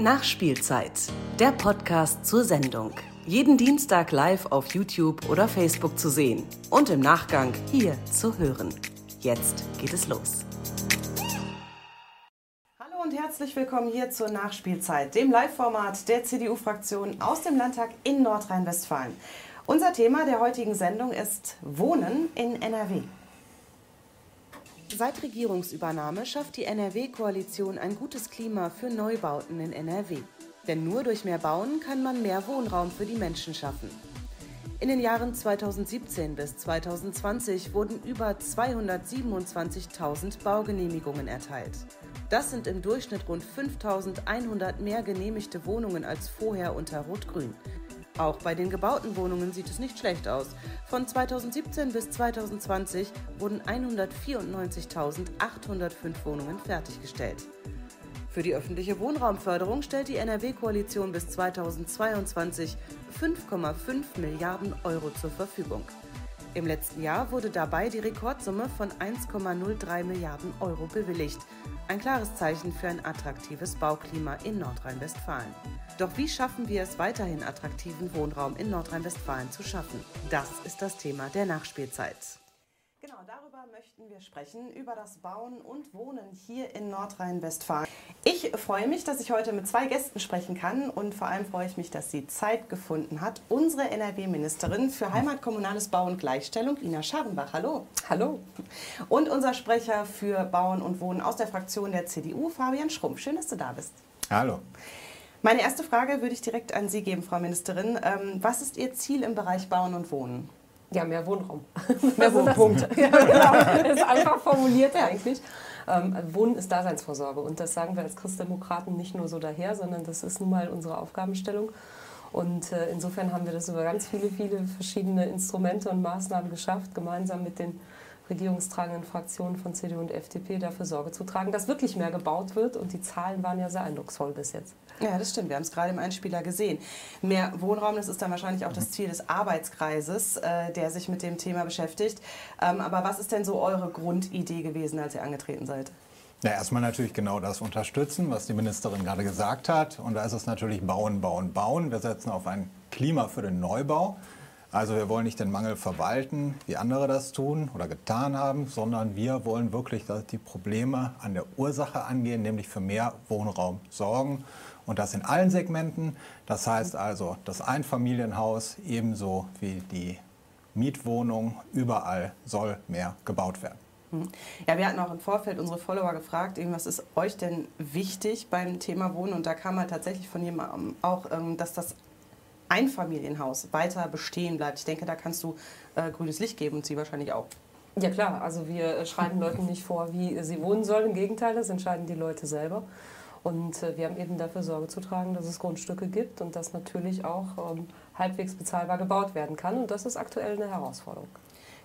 Nachspielzeit, der Podcast zur Sendung. Jeden Dienstag live auf YouTube oder Facebook zu sehen und im Nachgang hier zu hören. Jetzt geht es los. Hallo und herzlich willkommen hier zur Nachspielzeit, dem Live-Format der CDU-Fraktion aus dem Landtag in Nordrhein-Westfalen. Unser Thema der heutigen Sendung ist Wohnen in NRW. Seit Regierungsübernahme schafft die NRW-Koalition ein gutes Klima für Neubauten in NRW. Denn nur durch mehr Bauen kann man mehr Wohnraum für die Menschen schaffen. In den Jahren 2017 bis 2020 wurden über 227.000 Baugenehmigungen erteilt. Das sind im Durchschnitt rund 5.100 mehr genehmigte Wohnungen als vorher unter Rot-Grün. Auch bei den gebauten Wohnungen sieht es nicht schlecht aus. Von 2017 bis 2020 wurden 194.805 Wohnungen fertiggestellt. Für die öffentliche Wohnraumförderung stellt die NRW-Koalition bis 2022 5,5 Milliarden Euro zur Verfügung. Im letzten Jahr wurde dabei die Rekordsumme von 1,03 Milliarden Euro bewilligt. Ein klares Zeichen für ein attraktives Bauklima in Nordrhein-Westfalen. Doch wie schaffen wir es weiterhin attraktiven Wohnraum in Nordrhein-Westfalen zu schaffen? Das ist das Thema der Nachspielzeit. Darüber möchten wir sprechen, über das Bauen und Wohnen hier in Nordrhein-Westfalen. Ich freue mich, dass ich heute mit zwei Gästen sprechen kann und vor allem freue ich mich, dass sie Zeit gefunden hat. Unsere NRW-Ministerin für Heimat, Kommunales Bau und Gleichstellung, Ina Schadenbach. Hallo. Hallo. Und unser Sprecher für Bauen und Wohnen aus der Fraktion der CDU, Fabian Schrumpf. Schön, dass du da bist. Hallo. Meine erste Frage würde ich direkt an Sie geben, Frau Ministerin. Ähm, was ist Ihr Ziel im Bereich Bauen und Wohnen? Ja, mehr Wohnraum. Mehr Wohnpunkt. ja, genau. Das ist einfach formuliert eigentlich. Ähm, Wohnen ist Daseinsvorsorge und das sagen wir als Christdemokraten nicht nur so daher, sondern das ist nun mal unsere Aufgabenstellung. Und äh, insofern haben wir das über ganz viele, viele verschiedene Instrumente und Maßnahmen geschafft, gemeinsam mit den regierungstragenden Fraktionen von CDU und FDP dafür Sorge zu tragen, dass wirklich mehr gebaut wird. Und die Zahlen waren ja sehr eindrucksvoll bis jetzt. Ja, das stimmt. Wir haben es gerade im Einspieler gesehen. Mehr Wohnraum, das ist dann wahrscheinlich auch das Ziel des Arbeitskreises, äh, der sich mit dem Thema beschäftigt. Ähm, aber was ist denn so eure Grundidee gewesen, als ihr angetreten seid? Ja, erstmal natürlich genau das unterstützen, was die Ministerin gerade gesagt hat. Und da ist es natürlich bauen, bauen, bauen. Wir setzen auf ein Klima für den Neubau. Also wir wollen nicht den Mangel verwalten, wie andere das tun oder getan haben, sondern wir wollen wirklich die Probleme an der Ursache angehen, nämlich für mehr Wohnraum sorgen. Und das in allen Segmenten. Das heißt also, das Einfamilienhaus ebenso wie die Mietwohnung, überall soll mehr gebaut werden. Hm. Ja, wir hatten auch im Vorfeld unsere Follower gefragt, was ist euch denn wichtig beim Thema Wohnen? Und da kam halt tatsächlich von jemandem auch, ähm, dass das Einfamilienhaus weiter bestehen bleibt. Ich denke, da kannst du äh, grünes Licht geben und sie wahrscheinlich auch. Ja klar, also wir schreiben Leuten nicht vor, wie sie wohnen sollen. Im Gegenteil, das entscheiden die Leute selber. Und äh, wir haben eben dafür Sorge zu tragen, dass es Grundstücke gibt und dass natürlich auch ähm, halbwegs bezahlbar gebaut werden kann. Und das ist aktuell eine Herausforderung.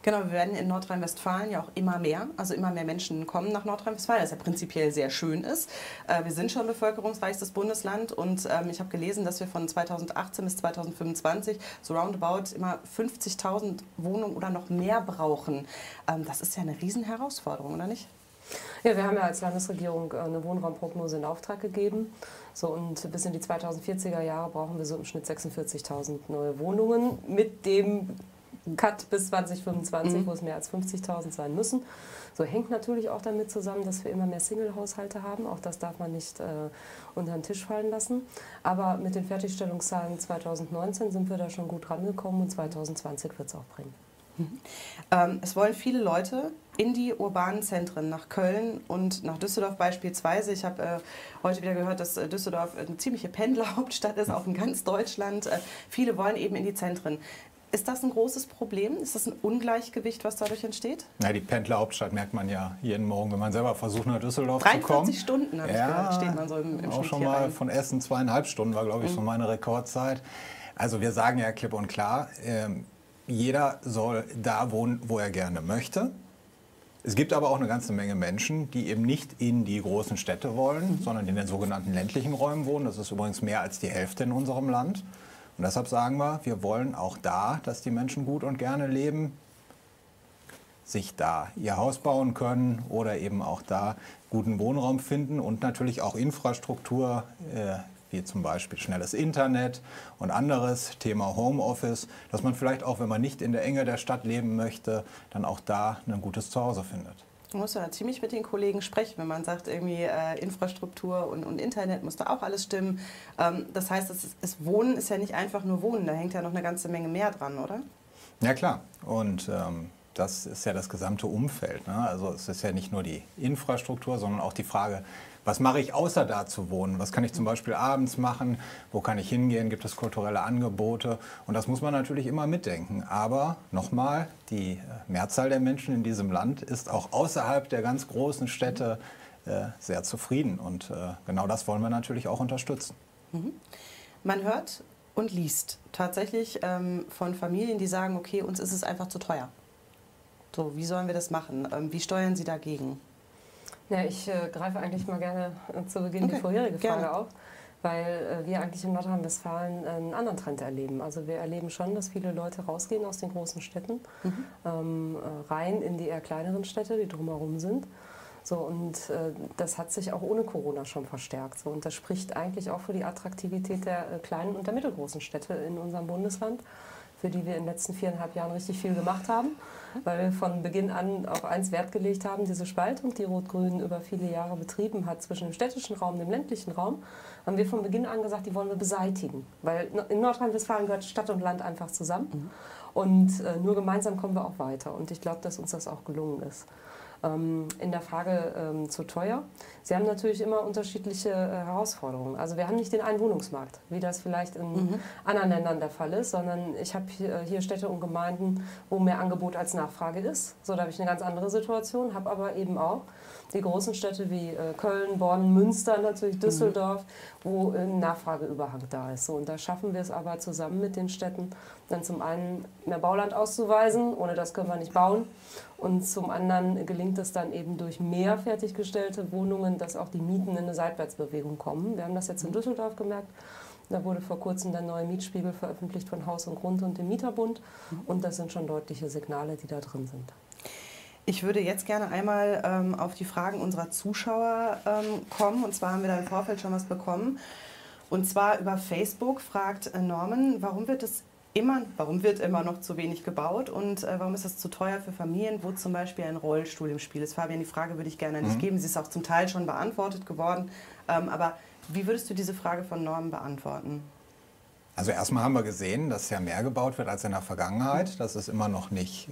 Genau, wir werden in Nordrhein-Westfalen ja auch immer mehr, also immer mehr Menschen kommen nach Nordrhein-Westfalen, was ja prinzipiell sehr schön ist. Äh, wir sind schon bevölkerungsreichstes Bundesland und ähm, ich habe gelesen, dass wir von 2018 bis 2025 so roundabout immer 50.000 Wohnungen oder noch mehr brauchen. Ähm, das ist ja eine Riesenherausforderung, oder nicht? Ja, wir haben ja als Landesregierung äh, eine Wohnraumprognose in Auftrag gegeben. So, und bis in die 2040er Jahre brauchen wir so im Schnitt 46.000 neue Wohnungen mit dem Cut bis 2025, mhm. wo es mehr als 50.000 sein müssen. So hängt natürlich auch damit zusammen, dass wir immer mehr Single-Haushalte haben. Auch das darf man nicht äh, unter den Tisch fallen lassen. Aber mit den Fertigstellungszahlen 2019 sind wir da schon gut rangekommen und 2020 wird es auch bringen. Mhm. Ähm, es wollen viele Leute in die urbanen Zentren, nach Köln und nach Düsseldorf beispielsweise. Ich habe äh, heute wieder gehört, dass äh, Düsseldorf eine ziemliche Pendlerhauptstadt ist, auch in ganz Deutschland. Äh, viele wollen eben in die Zentren. Ist das ein großes Problem? Ist das ein Ungleichgewicht, was dadurch entsteht? Na, die Pendlerhauptstadt merkt man ja jeden Morgen, wenn man selber versucht, nach Düsseldorf zu kommen. 43 Stunden, habe ja, ich gehört, steht man so im, im Auch schon mal rein. von Essen zweieinhalb Stunden war, glaube ich, mhm. so meine Rekordzeit. Also wir sagen ja klipp und klar, äh, jeder soll da wohnen, wo er gerne möchte. Es gibt aber auch eine ganze Menge Menschen, die eben nicht in die großen Städte wollen, mhm. sondern in den sogenannten ländlichen Räumen wohnen. Das ist übrigens mehr als die Hälfte in unserem Land. Und deshalb sagen wir, wir wollen auch da, dass die Menschen gut und gerne leben, sich da ihr Haus bauen können oder eben auch da guten Wohnraum finden und natürlich auch Infrastruktur äh, wie zum Beispiel schnelles Internet und anderes, Thema Homeoffice, dass man vielleicht auch, wenn man nicht in der Enge der Stadt leben möchte, dann auch da ein gutes Zuhause findet. Man muss ja ziemlich mit den Kollegen sprechen, wenn man sagt, irgendwie äh, Infrastruktur und, und, Internet muss da auch alles stimmen. Ähm, das heißt, es, ist, es Wohnen ist ja nicht einfach nur Wohnen, da hängt ja noch eine ganze Menge mehr dran, oder? Ja klar. Und ähm, das ist ja das gesamte Umfeld. Ne? Also es ist ja nicht nur die Infrastruktur, sondern auch die Frage, was mache ich außer da zu wohnen? Was kann ich zum Beispiel abends machen? Wo kann ich hingehen? Gibt es kulturelle Angebote? Und das muss man natürlich immer mitdenken. Aber nochmal, die äh, Mehrzahl der Menschen in diesem Land ist auch außerhalb der ganz großen Städte äh, sehr zufrieden. Und äh, genau das wollen wir natürlich auch unterstützen. Mhm. Man hört und liest tatsächlich ähm, von Familien, die sagen, okay, uns ist es einfach zu teuer. So, wie sollen wir das machen? Ähm, wie steuern Sie dagegen? Ja, ich äh, greife eigentlich mal gerne äh, zu Beginn okay. die vorherige Frage gerne. auf, weil äh, wir eigentlich in Nordrhein-Westfalen einen anderen Trend erleben. Also wir erleben schon, dass viele Leute rausgehen aus den großen Städten, mhm. ähm, äh, rein in die eher kleineren Städte, die drumherum sind. So, und äh, das hat sich auch ohne Corona schon verstärkt. So, und das spricht eigentlich auch für die Attraktivität der äh, kleinen und der mittelgroßen Städte in unserem Bundesland, für die wir in den letzten viereinhalb Jahren richtig viel gemacht haben weil wir von Beginn an auf eins Wert gelegt haben, diese Spaltung, die Rot-Grün über viele Jahre betrieben hat zwischen dem städtischen Raum und dem ländlichen Raum, haben wir von Beginn an gesagt, die wollen wir beseitigen. Weil in Nordrhein-Westfalen gehört Stadt und Land einfach zusammen. Mhm. Und äh, nur gemeinsam kommen wir auch weiter. Und ich glaube, dass uns das auch gelungen ist. Ähm, in der Frage ähm, zu teuer. Sie haben natürlich immer unterschiedliche äh, Herausforderungen. Also wir haben nicht den einen Wohnungsmarkt, wie das vielleicht in mhm. anderen Ländern der Fall ist, sondern ich habe hier, hier, Städte und Gemeinden, wo mehr Angebot als Nachfrage ist. So, da habe ich eine ganz andere Situation, habe aber eben auch die großen Städte wie äh, Köln, Bonn, Münster, natürlich Düsseldorf, mhm. wo ein Nachfrageüberhang da ist. So, und da schaffen wir es aber zusammen mit den Städten, dann zum einen mehr Bauland auszuweisen, ohne das können wir nicht bauen. Und zum anderen gelingt es dann eben durch mehr fertiggestellte Wohnungen, dass auch die Mieten in eine Seitwärtsbewegung kommen. Wir haben das jetzt in Düsseldorf gemerkt. Da wurde vor kurzem der neue Mietspiegel veröffentlicht von Haus und Grund und dem Mieterbund. Und das sind schon deutliche Signale, die da drin sind. Ich würde jetzt gerne einmal ähm, auf die Fragen unserer Zuschauer ähm, kommen. Und zwar haben wir da im Vorfeld schon was bekommen. Und zwar über Facebook fragt Norman, warum wird es immer, warum wird immer noch zu wenig gebaut und äh, warum ist das zu teuer für Familien, wo zum Beispiel ein Rollstuhl im Spiel ist? Fabian, die Frage würde ich gerne an dich mhm. geben. Sie ist auch zum Teil schon beantwortet geworden. Ähm, aber wie würdest du diese Frage von Norman beantworten? Also erstmal haben wir gesehen, dass ja mehr gebaut wird als in der Vergangenheit. Das ist immer noch nicht, äh,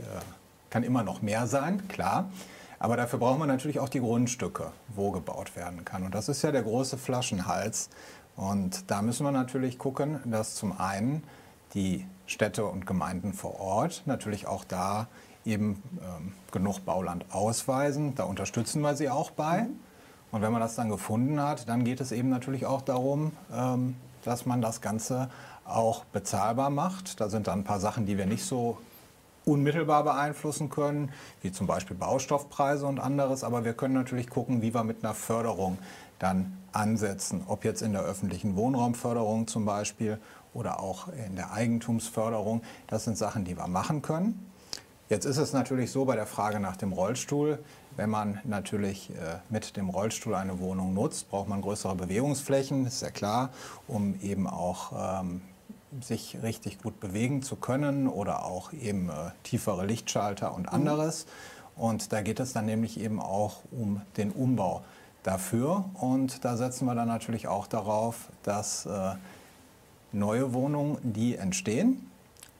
kann immer noch mehr sein, klar. Aber dafür brauchen wir natürlich auch die Grundstücke, wo gebaut werden kann. Und das ist ja der große Flaschenhals. Und da müssen wir natürlich gucken, dass zum einen die Städte und Gemeinden vor Ort natürlich auch da eben ähm, genug Bauland ausweisen. Da unterstützen wir sie auch bei. Und wenn man das dann gefunden hat, dann geht es eben natürlich auch darum, ähm, dass man das Ganze auch bezahlbar macht. Da sind dann ein paar Sachen, die wir nicht so unmittelbar beeinflussen können, wie zum Beispiel Baustoffpreise und anderes. Aber wir können natürlich gucken, wie wir mit einer Förderung dann ansetzen, ob jetzt in der öffentlichen Wohnraumförderung zum Beispiel oder auch in der Eigentumsförderung. Das sind Sachen, die wir machen können. Jetzt ist es natürlich so bei der Frage nach dem Rollstuhl, wenn man natürlich äh, mit dem Rollstuhl eine Wohnung nutzt, braucht man größere Bewegungsflächen, ist ja klar, um eben auch ähm, sich richtig gut bewegen zu können oder auch eben äh, tiefere Lichtschalter und mhm. anderes. Und da geht es dann nämlich eben auch um den Umbau dafür. Und da setzen wir dann natürlich auch darauf, dass äh, neue Wohnungen, die entstehen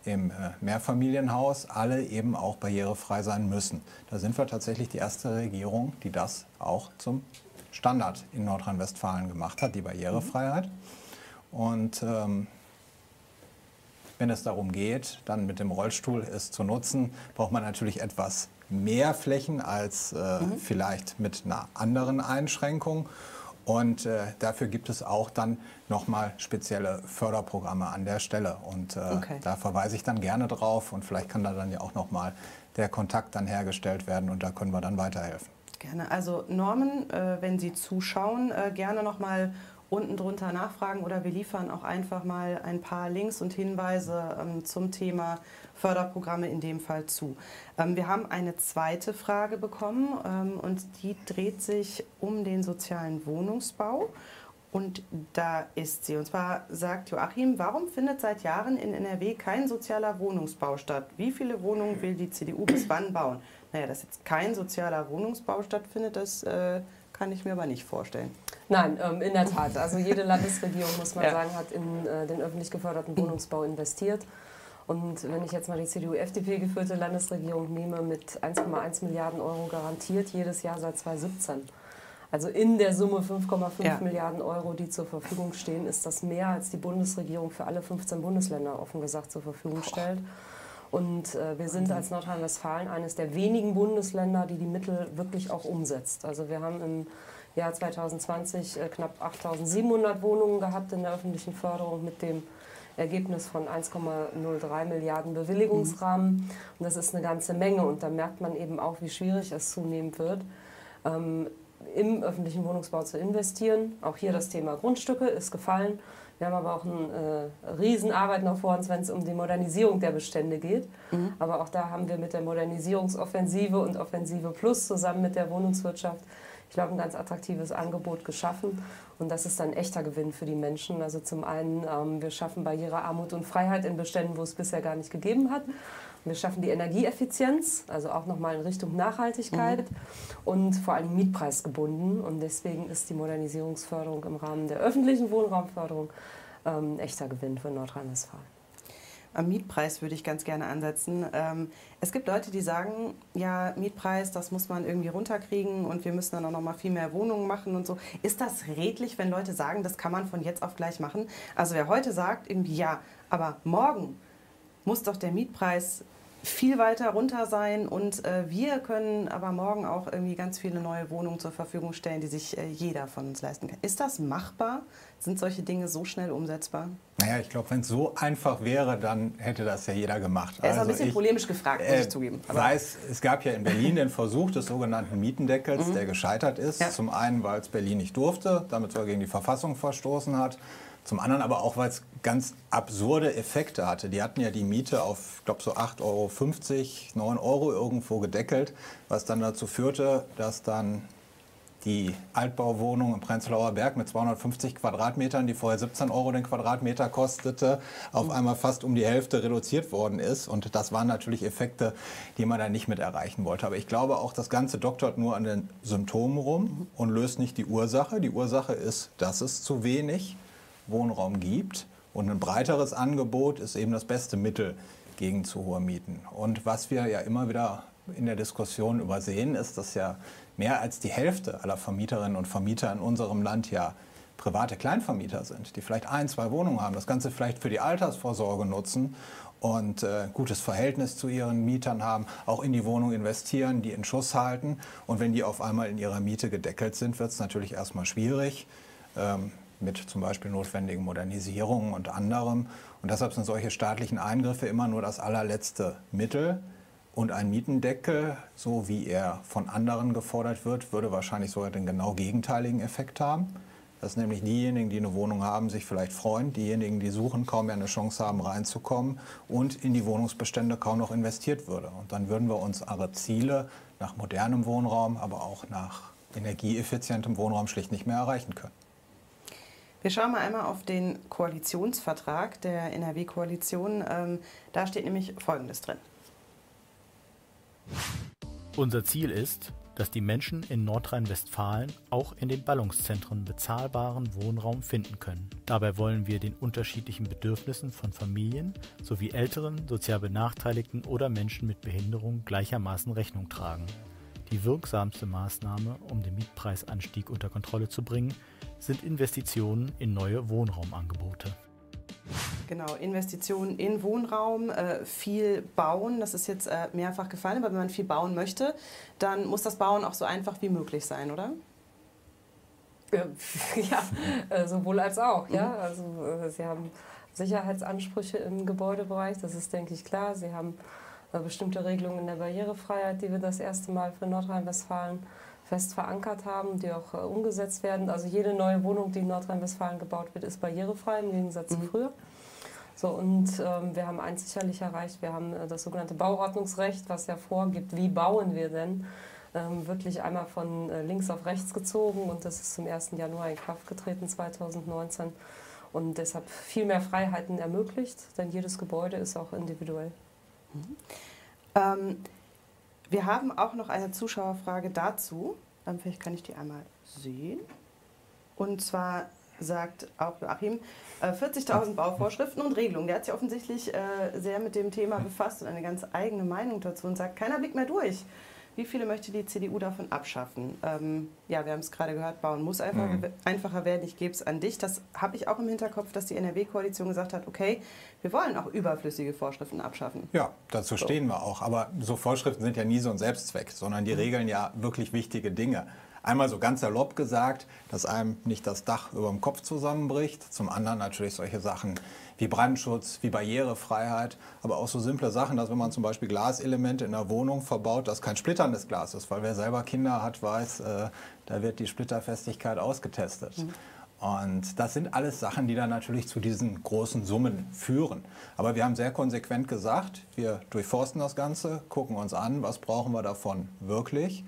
im äh, Mehrfamilienhaus, alle eben auch barrierefrei sein müssen. Da sind wir tatsächlich die erste Regierung, die das auch zum Standard in Nordrhein-Westfalen gemacht hat, die Barrierefreiheit. Und ähm, wenn es darum geht, dann mit dem Rollstuhl es zu nutzen, braucht man natürlich etwas mehr Flächen als äh, mhm. vielleicht mit einer anderen Einschränkung. Und äh, dafür gibt es auch dann nochmal spezielle Förderprogramme an der Stelle. Und äh, okay. da verweise ich dann gerne drauf und vielleicht kann da dann ja auch nochmal der Kontakt dann hergestellt werden und da können wir dann weiterhelfen. Gerne. Also Norman, äh, wenn Sie zuschauen, äh, gerne nochmal unten drunter nachfragen oder wir liefern auch einfach mal ein paar Links und Hinweise ähm, zum Thema Förderprogramme in dem Fall zu. Ähm, wir haben eine zweite Frage bekommen ähm, und die dreht sich um den sozialen Wohnungsbau. Und da ist sie. Und zwar sagt Joachim, warum findet seit Jahren in NRW kein sozialer Wohnungsbau statt? Wie viele Wohnungen will die CDU bis wann bauen? Naja, dass jetzt kein sozialer Wohnungsbau stattfindet, das äh, kann ich mir aber nicht vorstellen. Nein, ähm, in der Tat. Also jede Landesregierung, muss man ja. sagen, hat in äh, den öffentlich geförderten Wohnungsbau investiert. Und wenn ich jetzt mal die CDU-FDP geführte Landesregierung nehme, mit 1,1 Milliarden Euro garantiert jedes Jahr seit 2017. Also in der Summe 5,5 ja. Milliarden Euro, die zur Verfügung stehen, ist das mehr, als die Bundesregierung für alle 15 Bundesländer offen gesagt zur Verfügung stellt. Und äh, wir sind als Nordrhein-Westfalen eines der wenigen Bundesländer, die die Mittel wirklich auch umsetzt. Also wir haben im Jahr 2020 äh, knapp 8.700 Wohnungen gehabt in der öffentlichen Förderung mit dem Ergebnis von 1,03 Milliarden Bewilligungsrahmen. Mhm. Und das ist eine ganze Menge. Und da merkt man eben auch, wie schwierig es zunehmend wird. Ähm, im öffentlichen Wohnungsbau zu investieren. Auch hier das Thema Grundstücke ist gefallen. Wir haben aber auch eine äh, Riesenarbeit noch vor uns, wenn es um die Modernisierung der Bestände geht. Mhm. Aber auch da haben wir mit der Modernisierungsoffensive und Offensive Plus zusammen mit der Wohnungswirtschaft, ich glaube, ein ganz attraktives Angebot geschaffen. Und das ist ein echter Gewinn für die Menschen. Also zum einen, ähm, wir schaffen Barrierearmut und Freiheit in Beständen, wo es bisher gar nicht gegeben hat. Wir schaffen die Energieeffizienz, also auch nochmal in Richtung Nachhaltigkeit mhm. und vor allem mietpreisgebunden. Und deswegen ist die Modernisierungsförderung im Rahmen der öffentlichen Wohnraumförderung ähm, echter Gewinn für Nordrhein-Westfalen. Am Mietpreis würde ich ganz gerne ansetzen. Ähm, es gibt Leute, die sagen, ja, Mietpreis, das muss man irgendwie runterkriegen und wir müssen dann auch noch mal viel mehr Wohnungen machen und so. Ist das redlich, wenn Leute sagen, das kann man von jetzt auf gleich machen? Also wer heute sagt, irgendwie ja, aber morgen muss doch der Mietpreis viel weiter runter sein und äh, wir können aber morgen auch irgendwie ganz viele neue Wohnungen zur Verfügung stellen, die sich äh, jeder von uns leisten kann. Ist das machbar? Sind solche Dinge so schnell umsetzbar? Naja, ich glaube, wenn es so einfach wäre, dann hätte das ja jeder gemacht. Er ist also ein bisschen ich, polemisch gefragt, muss äh, ich zugeben. Aber weiß, es gab ja in Berlin den Versuch des sogenannten Mietendeckels, mhm. der gescheitert ist. Ja. Zum einen, weil es Berlin nicht durfte, damit sogar gegen die Verfassung verstoßen hat. Zum anderen aber auch, weil es ganz absurde Effekte hatte. Die hatten ja die Miete auf, ich glaube, so 8,50 Euro, 9 Euro irgendwo gedeckelt, was dann dazu führte, dass dann die Altbauwohnung im Prenzlauer Berg mit 250 Quadratmetern, die vorher 17 Euro den Quadratmeter kostete, auf einmal fast um die Hälfte reduziert worden ist. Und das waren natürlich Effekte, die man dann nicht mit erreichen wollte. Aber ich glaube auch, das Ganze doktert nur an den Symptomen rum und löst nicht die Ursache. Die Ursache ist, dass es zu wenig Wohnraum gibt. Und ein breiteres Angebot ist eben das beste Mittel gegen zu hohe Mieten. Und was wir ja immer wieder in der Diskussion übersehen, ist, dass ja mehr als die Hälfte aller Vermieterinnen und Vermieter in unserem Land ja private Kleinvermieter sind, die vielleicht ein, zwei Wohnungen haben, das Ganze vielleicht für die Altersvorsorge nutzen und äh, gutes Verhältnis zu ihren Mietern haben, auch in die Wohnung investieren, die in Schuss halten. Und wenn die auf einmal in ihrer Miete gedeckelt sind, wird es natürlich erstmal schwierig. Ähm, mit zum Beispiel notwendigen Modernisierungen und anderem. Und deshalb sind solche staatlichen Eingriffe immer nur das allerletzte Mittel. Und ein Mietendeckel, so wie er von anderen gefordert wird, würde wahrscheinlich sogar den genau gegenteiligen Effekt haben. Dass nämlich diejenigen, die eine Wohnung haben, sich vielleicht freuen, diejenigen, die suchen, kaum mehr eine Chance haben, reinzukommen und in die Wohnungsbestände kaum noch investiert würde. Und dann würden wir unsere Ziele nach modernem Wohnraum, aber auch nach energieeffizientem Wohnraum schlicht nicht mehr erreichen können. Wir schauen mal einmal auf den Koalitionsvertrag der NRW-Koalition. Ähm, da steht nämlich Folgendes drin. Unser Ziel ist, dass die Menschen in Nordrhein-Westfalen auch in den Ballungszentren bezahlbaren Wohnraum finden können. Dabei wollen wir den unterschiedlichen Bedürfnissen von Familien sowie älteren, sozial benachteiligten oder Menschen mit Behinderung gleichermaßen Rechnung tragen. Die wirksamste Maßnahme, um den Mietpreisanstieg unter Kontrolle zu bringen, sind Investitionen in neue Wohnraumangebote. Genau, Investitionen in Wohnraum, äh, viel bauen, das ist jetzt äh, mehrfach gefallen, aber wenn man viel bauen möchte, dann muss das Bauen auch so einfach wie möglich sein, oder? Ja, äh, sowohl als auch. Ja? Mhm. Also, äh, Sie haben Sicherheitsansprüche im Gebäudebereich, das ist, denke ich, klar. Sie haben äh, bestimmte Regelungen in der Barrierefreiheit, die wir das erste Mal für Nordrhein-Westfalen fest verankert haben, die auch äh, umgesetzt werden. Also jede neue Wohnung, die in Nordrhein-Westfalen gebaut wird, ist barrierefrei im Gegensatz mhm. zu früher. So, und ähm, wir haben eins sicherlich erreicht, wir haben äh, das sogenannte Bauordnungsrecht, was ja vorgibt, wie bauen wir denn. ähm, wirklich einmal von äh, links auf rechts gezogen und das ist zum 1. Januar in Kraft getreten 2019 und deshalb viel mehr Freiheiten ermöglicht, denn jedes Gebäude ist auch individuell. Mhm. Ähm, wir haben auch noch eine Zuschauerfrage dazu. Ähm, vielleicht kann ich die einmal sehen. Und zwar sagt auch Joachim, 40.000 äh, Bauvorschriften und Regelungen. Der hat sich offensichtlich äh, sehr mit dem Thema befasst und eine ganz eigene Meinung dazu und sagt, keiner blickt mehr durch. Wie viele möchte die CDU davon abschaffen? Ähm, ja, wir haben es gerade gehört, bauen muss einfach, mhm. einfacher werden. Ich gebe es an dich. Das habe ich auch im Hinterkopf, dass die NRW-Koalition gesagt hat, okay, wir wollen auch überflüssige Vorschriften abschaffen. Ja, dazu so. stehen wir auch. Aber so Vorschriften sind ja nie so ein Selbstzweck, sondern die mhm. regeln ja wirklich wichtige Dinge. Einmal so ganz salopp gesagt, dass einem nicht das Dach über dem Kopf zusammenbricht. Zum anderen natürlich solche Sachen wie Brandschutz, wie Barrierefreiheit, aber auch so simple Sachen, dass wenn man zum Beispiel Glaselemente in der Wohnung verbaut, dass kein splitterndes Glas ist, weil wer selber Kinder hat, weiß, äh, da wird die Splitterfestigkeit ausgetestet. Mhm. Und das sind alles Sachen, die dann natürlich zu diesen großen Summen führen. Aber wir haben sehr konsequent gesagt, wir durchforsten das Ganze, gucken uns an, was brauchen wir davon wirklich,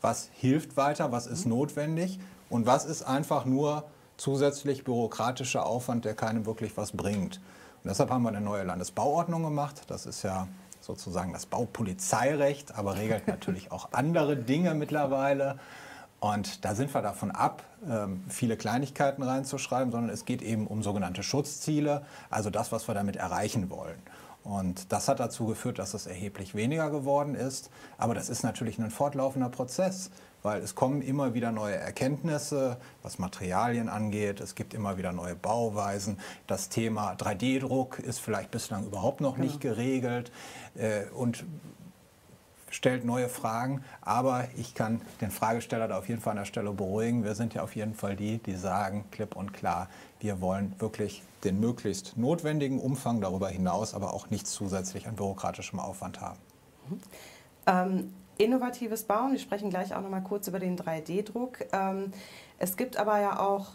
was hilft weiter, was ist mhm. notwendig und was ist einfach nur zusätzlich bürokratischer Aufwand, der keinem wirklich was bringt. Und deshalb haben wir eine neue Landesbauordnung gemacht. Das ist ja sozusagen das Baupolizeirecht, aber regelt natürlich auch andere Dinge mittlerweile. Und da sind wir davon ab, ähm, viele Kleinigkeiten reinzuschreiben, sondern es geht eben um sogenannte Schutzziele, also das, was wir damit erreichen wollen. Und das hat dazu geführt, dass es erheblich weniger geworden ist. Aber das ist natürlich ein fortlaufender Prozess weil es kommen immer wieder neue Erkenntnisse, was Materialien angeht. Es gibt immer wieder neue Bauweisen. Das Thema 3D-Druck ist vielleicht bislang überhaupt noch nicht genau. geregelt äh, und stellt neue Fragen. Aber ich kann den Fragesteller da auf jeden Fall an der Stelle beruhigen. Wir sind ja auf jeden Fall die, die sagen klipp und klar, wir wollen wirklich den möglichst notwendigen Umfang darüber hinaus, aber auch nichts zusätzlich an bürokratischem Aufwand haben. Mhm. Ähm innovatives Bauen. Wir sprechen gleich auch noch mal kurz über den 3D-Druck. Ähm, es gibt aber ja auch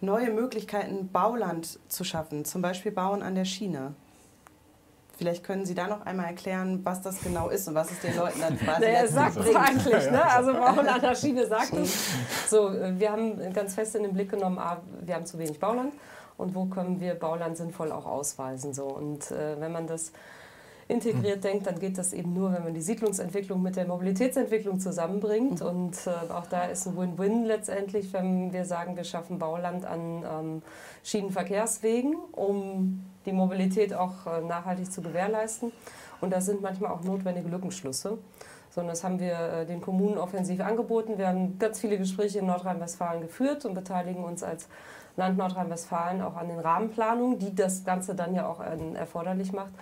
neue Möglichkeiten, Bauland zu schaffen, zum Beispiel Bauen an der Schiene. Vielleicht können Sie da noch einmal erklären, was das genau ist und was es den Leuten dann quasi naja, sagt es eigentlich, ne? Also Bauen an der Schiene sagt es. So, wir haben ganz fest in den Blick genommen, ah, wir haben zu wenig Bauland und wo können wir Bauland sinnvoll auch ausweisen. So. Und äh, wenn man das integriert mhm. denkt, dann geht das eben nur, wenn man die Siedlungsentwicklung mit der Mobilitätsentwicklung zusammenbringt. Mhm. Und äh, auch da ist ein Win-Win letztendlich, wenn wir sagen, wir schaffen Bauland an ähm, Schienenverkehrswegen, um die Mobilität auch äh, nachhaltig zu gewährleisten. Und da sind manchmal auch notwendige Lückenschlüsse. Sondern das haben wir äh, den Kommunen offensiv angeboten. Wir haben ganz viele Gespräche in Nordrhein-Westfalen geführt und beteiligen uns als Land Nordrhein-Westfalen auch an den Rahmenplanungen, die das Ganze dann ja auch äh, erforderlich macht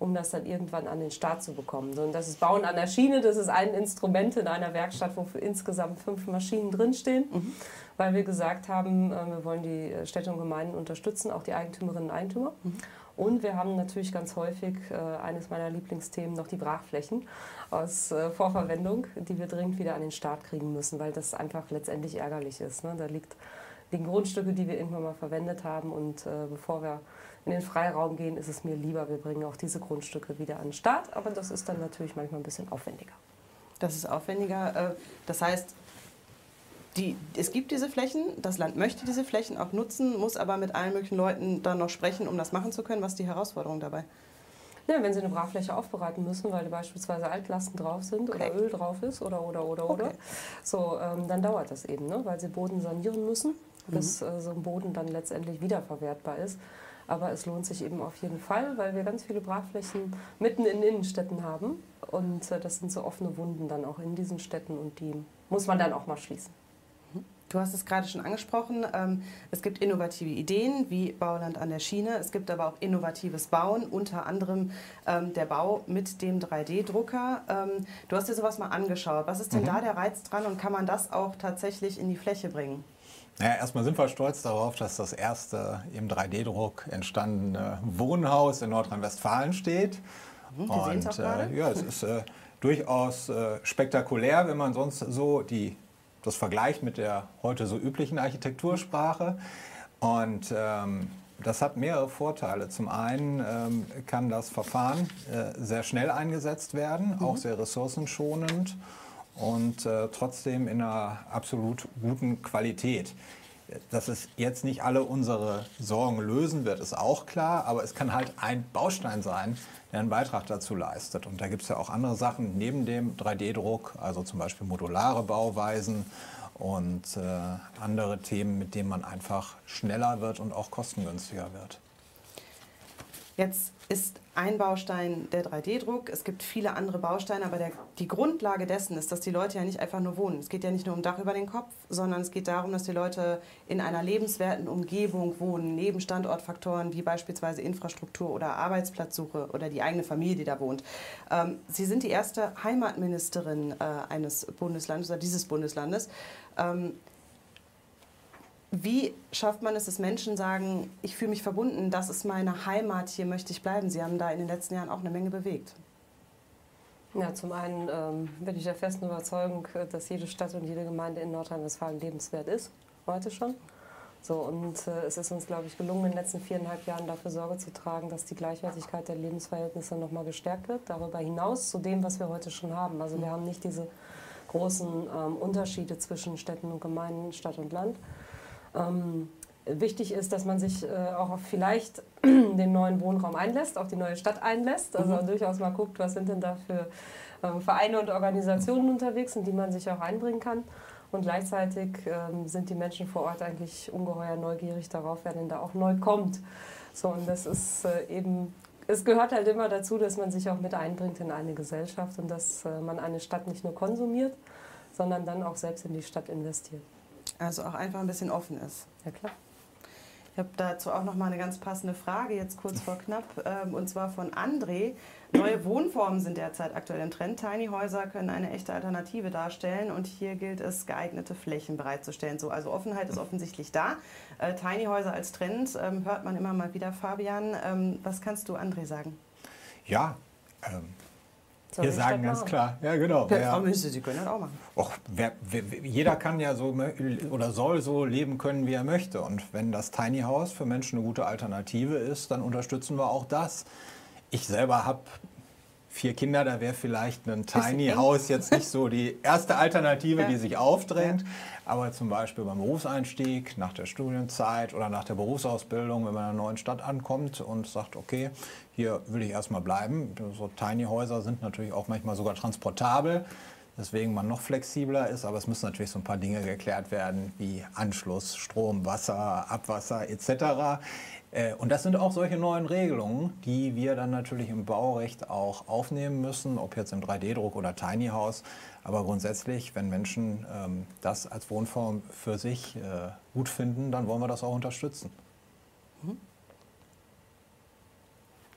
um das dann irgendwann an den Start zu bekommen. Und das ist Bauen an der Schiene, das ist ein Instrument in einer Werkstatt, wo insgesamt fünf Maschinen drinstehen, mhm. weil wir gesagt haben, äh, wir wollen die Städte und Gemeinden unterstützen, auch die Eigentümerinnen und Eigentümer. Mhm. Und wir haben natürlich ganz häufig äh, eines meiner Lieblingsthemen noch die Brachflächen aus äh, Vorverwendung, die wir dringend wieder an den Start kriegen müssen, weil das einfach letztendlich ärgerlich ist. Ne? Da liegt die Grundstücke, die wir irgendwann mal verwendet haben und äh, bevor wir in den Freiraum gehen, ist es mir lieber, wir bringen auch diese Grundstücke wieder an den Start. Aber das ist dann natürlich manchmal ein bisschen aufwendiger. Das ist aufwendiger. Äh, das heißt, die, es gibt diese Flächen, das Land möchte diese Flächen auch nutzen, muss aber mit allen möglichen Leuten dann noch sprechen, um das machen zu können. Was ist die Herausforderung dabei? Ja, wenn Sie eine Brachfläche aufbereiten müssen, weil beispielsweise Altlasten drauf sind okay. oder Öl drauf ist oder oder oder okay. oder, so, ähm, dann dauert das eben, ne? weil Sie Boden sanieren müssen, bis mhm. äh, so ein Boden dann letztendlich wiederverwertbar ist. Aber es lohnt sich eben auf jeden Fall, weil wir ganz viele Brachflächen mitten in Innenstädten haben. Und äh, das sind so offene Wunden dann auch in diesen Städten und die muss man dann auch mal schließen. Du hast es gerade schon angesprochen. Ähm, es gibt innovative Ideen wie Bauland an der Schiene. Es gibt aber auch innovatives Bauen, unter anderem ähm, der Bau mit dem 3D-Drucker. Ähm, du hast dir sowas mal angeschaut. Was ist denn mhm. da der Reiz dran und kann man das auch tatsächlich in die Fläche bringen? Naja, erstmal sind wir stolz darauf, dass das erste im 3D-Druck entstandene Wohnhaus in Nordrhein-Westfalen steht. Mhm, wir Und äh, ja, es ist äh, durchaus äh, spektakulär, wenn man sonst so die, das vergleicht mit der heute so üblichen Architektursprache. Und ähm, das hat mehrere Vorteile. Zum einen ähm, kann das Verfahren äh, sehr schnell eingesetzt werden, mhm. auch sehr ressourcenschonend. Und äh, trotzdem in einer absolut guten Qualität. Dass es jetzt nicht alle unsere Sorgen lösen wird, ist auch klar, aber es kann halt ein Baustein sein, der einen Beitrag dazu leistet. Und da gibt es ja auch andere Sachen neben dem 3D-Druck, also zum Beispiel modulare Bauweisen und äh, andere Themen, mit denen man einfach schneller wird und auch kostengünstiger wird. Jetzt ist ein Baustein der 3D-Druck. Es gibt viele andere Bausteine, aber der, die Grundlage dessen ist, dass die Leute ja nicht einfach nur wohnen. Es geht ja nicht nur um Dach über den Kopf, sondern es geht darum, dass die Leute in einer lebenswerten Umgebung wohnen, neben Standortfaktoren wie beispielsweise Infrastruktur oder Arbeitsplatzsuche oder die eigene Familie, die da wohnt. Ähm, Sie sind die erste Heimatministerin äh, eines Bundeslandes oder dieses Bundeslandes. Ähm, wie schafft man es, dass Menschen sagen, ich fühle mich verbunden, das ist meine Heimat, hier möchte ich bleiben? Sie haben da in den letzten Jahren auch eine Menge bewegt. Ja, zum einen ähm, bin ich der festen Überzeugung, dass jede Stadt und jede Gemeinde in Nordrhein-Westfalen lebenswert ist, heute schon. So, und äh, es ist uns, glaube ich, gelungen, in den letzten viereinhalb Jahren dafür Sorge zu tragen, dass die Gleichwertigkeit der Lebensverhältnisse nochmal gestärkt wird. Darüber hinaus zu dem, was wir heute schon haben. Also wir haben nicht diese großen ähm, Unterschiede zwischen Städten und Gemeinden, Stadt und Land. Ähm, wichtig ist, dass man sich äh, auch auf vielleicht den neuen Wohnraum einlässt, auf die neue Stadt einlässt. Also mhm. durchaus mal guckt, was sind denn da für ähm, Vereine und Organisationen unterwegs, in die man sich auch einbringen kann. Und gleichzeitig ähm, sind die Menschen vor Ort eigentlich ungeheuer neugierig darauf, wer denn da auch neu kommt. So, und das ist äh, eben, es gehört halt immer dazu, dass man sich auch mit einbringt in eine Gesellschaft und dass äh, man eine Stadt nicht nur konsumiert, sondern dann auch selbst in die Stadt investiert. Also auch einfach ein bisschen offen ist. Ja, klar. Ich habe dazu auch noch mal eine ganz passende Frage, jetzt kurz vor knapp, ähm, und zwar von André. Neue Wohnformen sind derzeit aktuell im Trend. Tiny Häuser können eine echte Alternative darstellen und hier gilt es, geeignete Flächen bereitzustellen. So, also Offenheit ist offensichtlich da. Äh, Tiny Häuser als Trend ähm, hört man immer mal wieder. Fabian, ähm, was kannst du André sagen? Ja, ähm, soll wir sagen ganz klar, ja genau. Ja, ja. Sie können das auch machen. Och, wer, wer, jeder kann ja so oder soll so leben können, wie er möchte. Und wenn das Tiny House für Menschen eine gute Alternative ist, dann unterstützen wir auch das. Ich selber habe vier Kinder, da wäre vielleicht ein Tiny House jetzt nicht so die erste Alternative, ja. die sich aufdrängt. Ja. Aber zum Beispiel beim Berufseinstieg, nach der Studienzeit oder nach der Berufsausbildung, wenn man in einer neuen Stadt ankommt und sagt, okay, hier will ich erstmal bleiben. So Tiny Häuser sind natürlich auch manchmal sogar transportabel weswegen man noch flexibler ist. Aber es müssen natürlich so ein paar Dinge geklärt werden, wie Anschluss, Strom, Wasser, Abwasser etc. Äh, und das sind auch solche neuen Regelungen, die wir dann natürlich im Baurecht auch aufnehmen müssen, ob jetzt im 3D-Druck oder Tiny House. Aber grundsätzlich, wenn Menschen ähm, das als Wohnform für sich äh, gut finden, dann wollen wir das auch unterstützen. Mhm.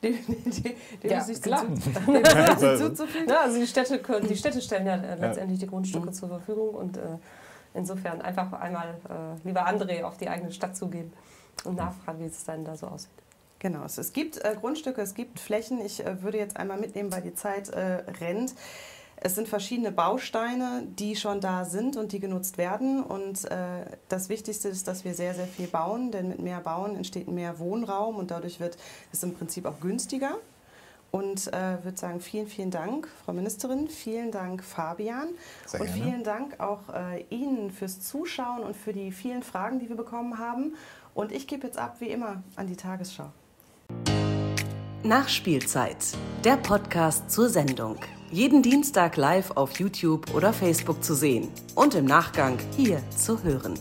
Die, die, die ja, sich klar. zuzufügen. Ja, also die Städte, können, die Städte stellen ja äh, letztendlich die Grundstücke mhm. zur Verfügung und äh, insofern einfach einmal, äh, lieber André, auf die eigene Stadt zugehen und nachfragen, wie es dann da so aussieht. Genau, es, gibt äh, Grundstücke, es gibt Flächen. Ich äh, würde jetzt einmal mitnehmen, weil die Zeit äh, rennt. Es sind verschiedene Bausteine, die schon da sind und die genutzt werden. Und äh, das Wichtigste ist, dass wir sehr, sehr viel bauen, denn mit mehr Bauen entsteht mehr Wohnraum und dadurch wird es im Prinzip auch günstiger. Und äh, würde sagen, vielen, vielen Dank, Frau Ministerin, vielen Dank, Fabian. Sehr und gerne. vielen Dank auch äh, Ihnen fürs Zuschauen und für die vielen Fragen, die wir bekommen haben. Und ich gebe jetzt ab, wie immer, an die Tagesschau. Nachspielzeit, der Podcast zur Sendung. Jeden Dienstag live auf YouTube oder Facebook zu sehen und im Nachgang hier zu hören.